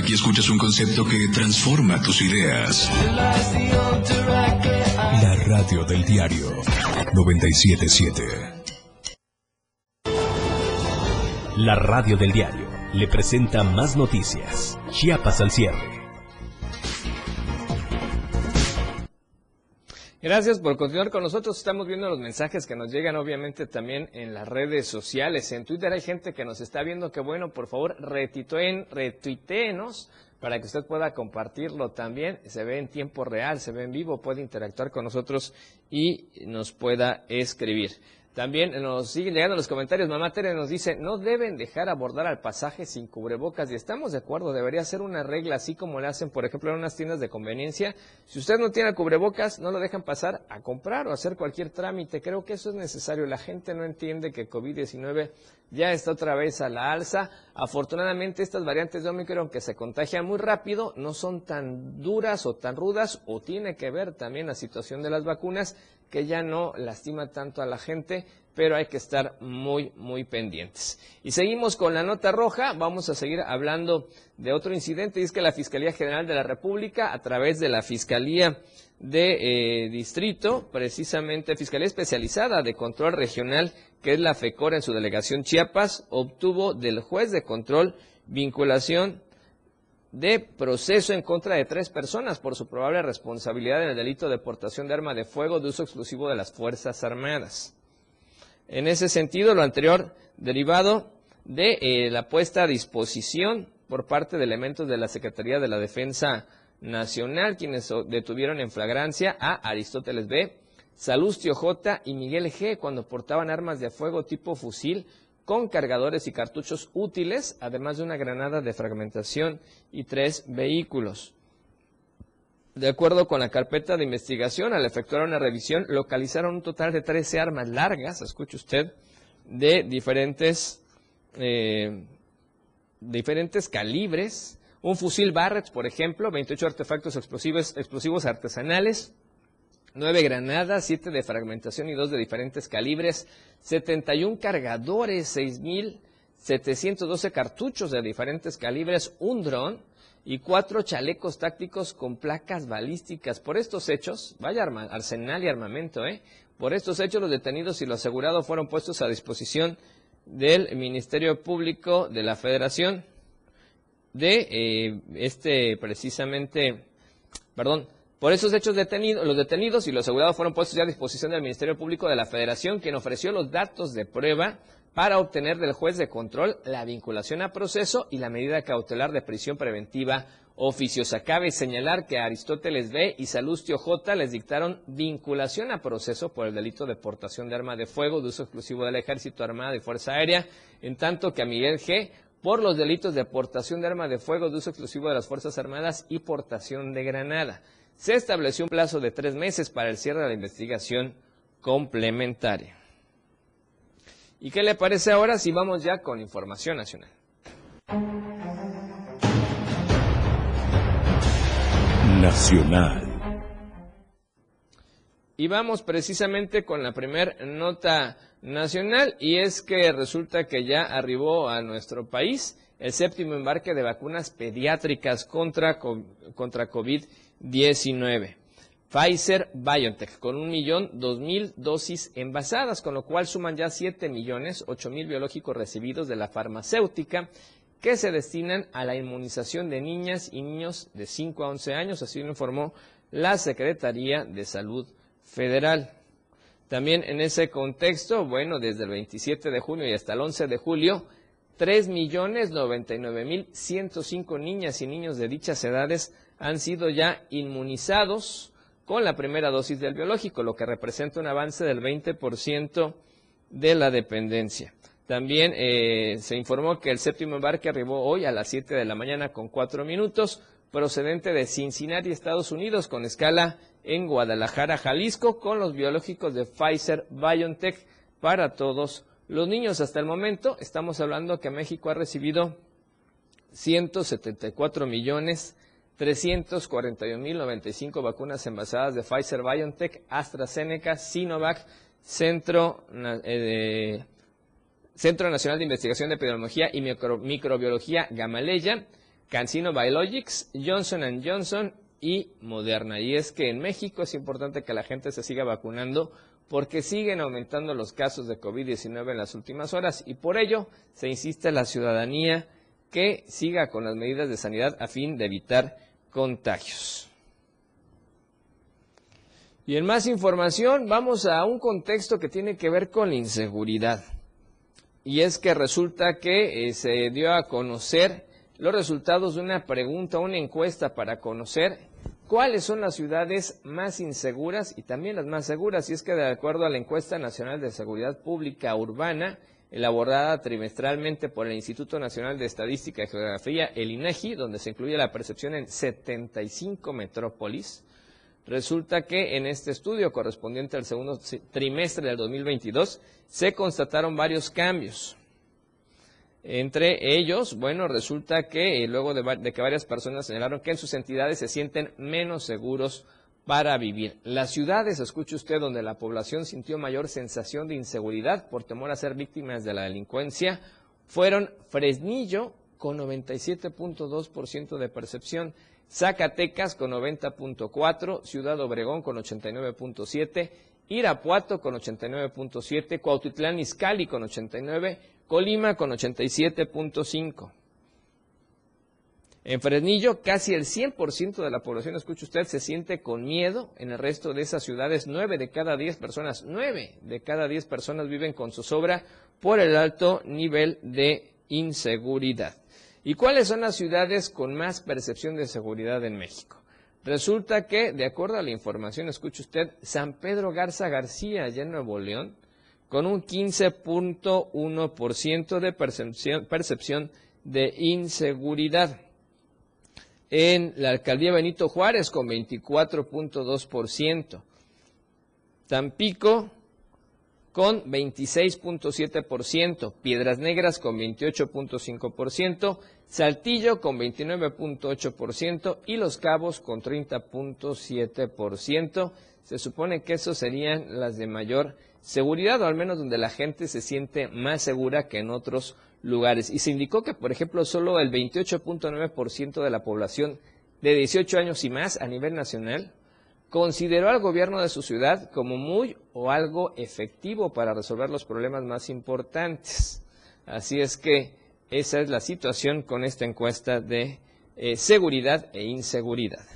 S1: Aquí escuchas un concepto que transforma tus ideas. La radio del diario 977.
S10: La radio del diario le presenta más noticias. Chiapas al cierre.
S3: Gracias por continuar con nosotros. Estamos viendo los mensajes que nos llegan obviamente también en las redes sociales. En Twitter hay gente que nos está viendo. Que bueno, por favor, retuiteen, retuiteenos para que usted pueda compartirlo también. Se ve en tiempo real, se ve en vivo, puede interactuar con nosotros y nos pueda escribir. También nos siguen llegando los comentarios. Mamá Tere nos dice, no deben dejar abordar al pasaje sin cubrebocas. Y estamos de acuerdo, debería ser una regla así como le hacen, por ejemplo, en unas tiendas de conveniencia. Si usted no tiene cubrebocas, no lo dejan pasar a comprar o hacer cualquier trámite. Creo que eso es necesario. La gente no entiende que COVID-19 ya está otra vez a la alza. Afortunadamente estas variantes de Omicron que se contagian muy rápido no son tan duras o tan rudas o tiene que ver también la situación de las vacunas que ya no lastima tanto a la gente, pero hay que estar muy, muy pendientes. Y seguimos con la nota roja, vamos a seguir hablando de otro incidente, y es que la Fiscalía General de la República, a través de la Fiscalía de eh, Distrito, precisamente Fiscalía Especializada de Control Regional, que es la FECOR en su delegación Chiapas, obtuvo del juez de control vinculación de proceso en contra de tres personas por su probable responsabilidad en el delito de portación de arma de fuego de uso exclusivo de las Fuerzas Armadas. En ese sentido, lo anterior derivado de eh, la puesta a disposición por parte de elementos de la Secretaría de la Defensa Nacional, quienes detuvieron en flagrancia a Aristóteles B., Salustio J. y Miguel G. cuando portaban armas de fuego tipo fusil con cargadores y cartuchos útiles, además de una granada de fragmentación y tres vehículos. De acuerdo con la carpeta de investigación, al efectuar una revisión, localizaron un total de 13 armas largas, escuche usted, de diferentes, eh, diferentes calibres, un fusil Barrett, por ejemplo, 28 artefactos explosivos, explosivos artesanales, nueve granadas, siete de fragmentación y dos de diferentes calibres, 71 cargadores, 6.712 cartuchos de diferentes calibres, un dron y cuatro chalecos tácticos con placas balísticas. Por estos hechos, vaya arsenal y armamento, ¿eh? Por estos hechos, los detenidos y los asegurados fueron puestos a disposición del Ministerio Público de la Federación de eh, este precisamente, perdón, por esos hechos los detenidos y los asegurados fueron puestos ya a disposición del Ministerio Público de la Federación, quien ofreció los datos de prueba para obtener del juez de control la vinculación a proceso y la medida cautelar de prisión preventiva oficiosa. Cabe señalar que Aristóteles B y Salustio J les dictaron vinculación a proceso por el delito de portación de arma de fuego de uso exclusivo del Ejército Armado y Fuerza Aérea, en tanto que a Miguel G por los delitos de portación de arma de fuego de uso exclusivo de las Fuerzas Armadas y portación de granada se estableció un plazo de tres meses para el cierre de la investigación complementaria. ¿Y qué le parece ahora si vamos ya con información nacional?
S11: Nacional.
S3: Y vamos precisamente con la primera nota nacional y es que resulta que ya arribó a nuestro país el séptimo embarque de vacunas pediátricas contra, contra COVID-19. 19. Pfizer BioNTech con un millón dos mil dosis envasadas, con lo cual suman ya 7 millones ocho mil biológicos recibidos de la farmacéutica que se destinan a la inmunización de niñas y niños de 5 a 11 años, así lo informó la Secretaría de Salud Federal. También en ese contexto, bueno, desde el 27 de junio y hasta el 11 de julio, 3.099.105 niñas y niños de dichas edades han sido ya inmunizados con la primera dosis del biológico, lo que representa un avance del 20% de la dependencia. También eh, se informó que el séptimo embarque arribó hoy a las 7 de la mañana con 4 minutos, procedente de Cincinnati, Estados Unidos, con escala en Guadalajara, Jalisco, con los biológicos de Pfizer BioNTech para todos los niños. Hasta el momento estamos hablando que México ha recibido 174 millones 341.095 vacunas envasadas de Pfizer BioNTech, AstraZeneca, Sinovac, Centro, eh, Nacional de Investigación de Epidemiología y Microbiología Gamaleya, CanSino Biologics, Johnson Johnson y Moderna. Y es que en México es importante que la gente se siga vacunando porque siguen aumentando los casos de COVID-19 en las últimas horas y por ello se insiste a la ciudadanía que siga con las medidas de sanidad a fin de evitar contagios. Y en más información vamos a un contexto que tiene que ver con la inseguridad. Y es que resulta que eh, se dio a conocer los resultados de una pregunta, una encuesta para conocer cuáles son las ciudades más inseguras y también las más seguras. Y es que de acuerdo a la encuesta nacional de seguridad pública urbana, elaborada trimestralmente por el Instituto Nacional de Estadística y Geografía, el INEGI, donde se incluye la percepción en 75 metrópolis. Resulta que en este estudio correspondiente al segundo trimestre del 2022 se constataron varios cambios. Entre ellos, bueno, resulta que eh, luego de, de que varias personas señalaron que en sus entidades se sienten menos seguros para vivir. Las ciudades, escuche usted, donde la población sintió mayor sensación de inseguridad por temor a ser víctimas de la delincuencia, fueron Fresnillo con 97.2% de percepción, Zacatecas con 90.4, Ciudad Obregón con 89.7, Irapuato con 89.7, Cuautitlán Izcalli con 89, Colima con 87.5. En Fresnillo, casi el 100% de la población, escucha usted, se siente con miedo. En el resto de esas ciudades, 9 de cada 10 personas, 9 de cada 10 personas viven con zozobra por el alto nivel de inseguridad. ¿Y cuáles son las ciudades con más percepción de seguridad en México? Resulta que, de acuerdo a la información, escucha usted, San Pedro Garza García, allá en Nuevo León, con un 15.1% de percepción, percepción de inseguridad en la alcaldía Benito Juárez con 24.2%, Tampico con 26.7%, Piedras Negras con 28.5%, Saltillo con 29.8% y Los Cabos con 30.7%. Se supone que esos serían las de mayor seguridad o al menos donde la gente se siente más segura que en otros lugares. Y se indicó que, por ejemplo, solo el 28.9% de la población de 18 años y más a nivel nacional consideró al gobierno de su ciudad como muy o algo efectivo para resolver los problemas más importantes. Así es que esa es la situación con esta encuesta de eh, seguridad e inseguridad.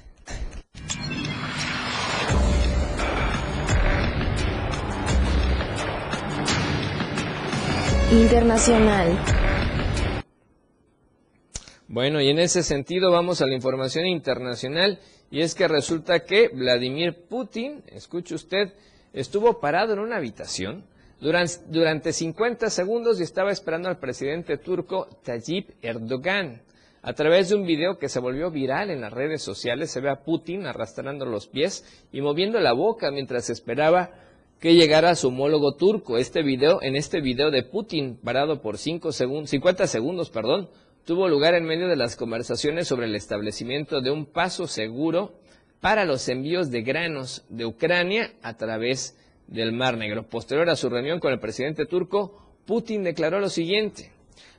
S19: Internacional.
S3: Bueno, y en ese sentido vamos a la información internacional y es que resulta que Vladimir Putin, escuche usted, estuvo parado en una habitación durante, durante 50 segundos y estaba esperando al presidente turco Tayyip Erdogan. A través de un video que se volvió viral en las redes sociales se ve a Putin arrastrando los pies y moviendo la boca mientras esperaba que llegara su homólogo turco. Este video, en este video de Putin, parado por 5 segundos, 50 segundos, perdón, tuvo lugar en medio de las conversaciones sobre el establecimiento de un paso seguro para los envíos de granos de Ucrania a través del Mar Negro. Posterior a su reunión con el presidente turco, Putin declaró lo siguiente.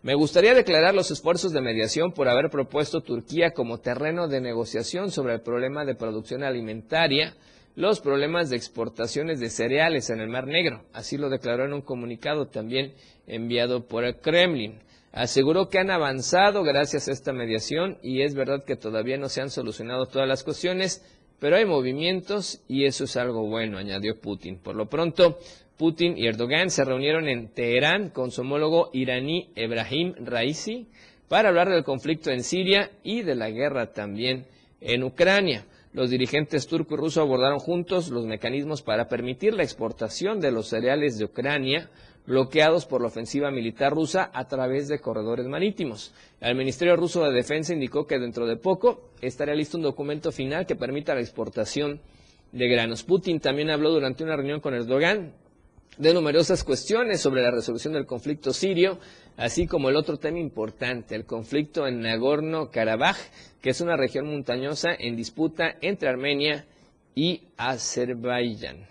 S3: Me gustaría declarar los esfuerzos de mediación por haber propuesto Turquía como terreno de negociación sobre el problema de producción alimentaria, los problemas de exportaciones de cereales en el Mar Negro. Así lo declaró en un comunicado también enviado por el Kremlin. Aseguró que han avanzado gracias a esta mediación y es verdad que todavía no se han solucionado todas las cuestiones, pero hay movimientos y eso es algo bueno, añadió Putin. Por lo pronto, Putin y Erdogan se reunieron en Teherán con su homólogo iraní Ebrahim Raisi para hablar del conflicto en Siria y de la guerra también en Ucrania. Los dirigentes turco y ruso abordaron juntos los mecanismos para permitir la exportación de los cereales de Ucrania, bloqueados por la ofensiva militar rusa a través de corredores marítimos. El Ministerio ruso de Defensa indicó que dentro de poco estaría listo un documento final que permita la exportación de granos. Putin también habló durante una reunión con Erdogan de numerosas cuestiones sobre la resolución del conflicto sirio, así como el otro tema importante, el conflicto en Nagorno-Karabaj, que es una región montañosa en disputa entre Armenia y Azerbaiyán.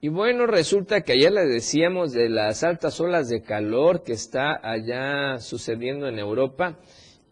S3: Y bueno, resulta que ayer le decíamos de las altas olas de calor que está allá sucediendo en Europa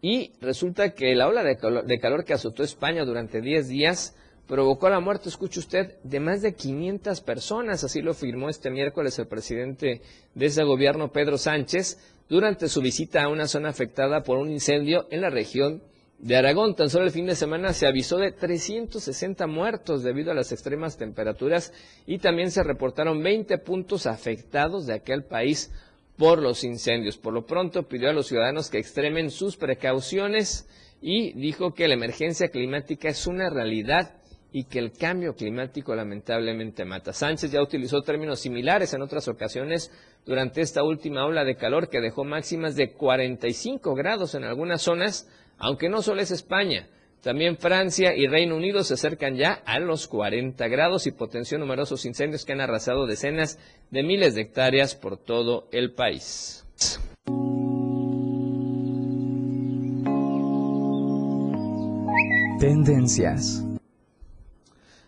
S3: y resulta que la ola de calor, que azotó España durante 10 días provocó la muerte, escuche usted, de más de 500 personas, así lo firmó este miércoles el presidente de ese gobierno, Pedro Sánchez, durante su visita a una zona afectada por un incendio en la región de Aragón. Tan solo el fin de semana se avisó de 360 muertos debido a las extremas temperaturas y también se reportaron 20 puntos afectados de aquel país por los incendios. Por lo pronto pidió a los ciudadanos que extremen sus precauciones y dijo que la emergencia climática es una realidad y que el cambio climático lamentablemente mata. Sánchez ya utilizó términos similares en otras ocasiones durante esta última ola de calor que dejó máximas de 45 grados en algunas zonas aunque no solo es España, también Francia y Reino Unido se acercan ya a los 40 grados y potenció numerosos incendios que han arrasado decenas de miles de hectáreas por todo el país.
S20: Tendencias.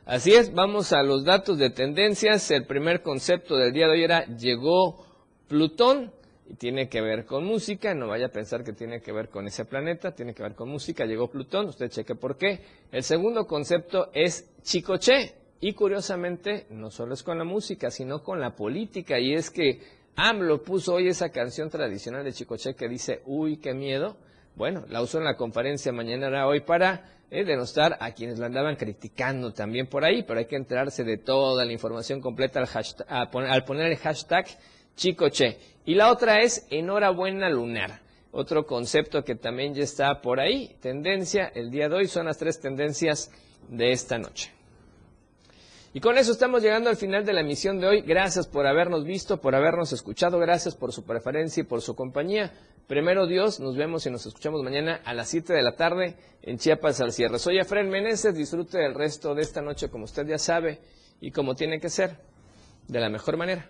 S3: Así es, vamos a los datos de tendencias. El primer concepto del día de hoy era llegó Plutón y tiene que ver con música, no vaya a pensar que tiene que ver con ese planeta, tiene que ver con música, llegó Plutón, usted cheque por qué. El segundo concepto es Chicoche, y curiosamente no solo es con la música, sino con la política, y es que AMLO puso hoy esa canción tradicional de Chicoche que dice, uy, qué miedo. Bueno, la usó en la conferencia mañana era hoy para eh, denostar a quienes la andaban criticando también por ahí, pero hay que enterarse de toda la información completa al, al poner el hashtag Chicoche. Y la otra es enhorabuena lunar. Otro concepto que también ya está por ahí, tendencia, el día de hoy son las tres tendencias de esta noche. Y con eso estamos llegando al final de la emisión de hoy. Gracias por habernos visto, por habernos escuchado, gracias por su preferencia y por su compañía. Primero Dios, nos vemos y nos escuchamos mañana a las 7 de la tarde en Chiapas al cierre. Soy Efraín Meneses, disfrute del resto de esta noche como usted ya sabe y como tiene que ser, de la mejor manera.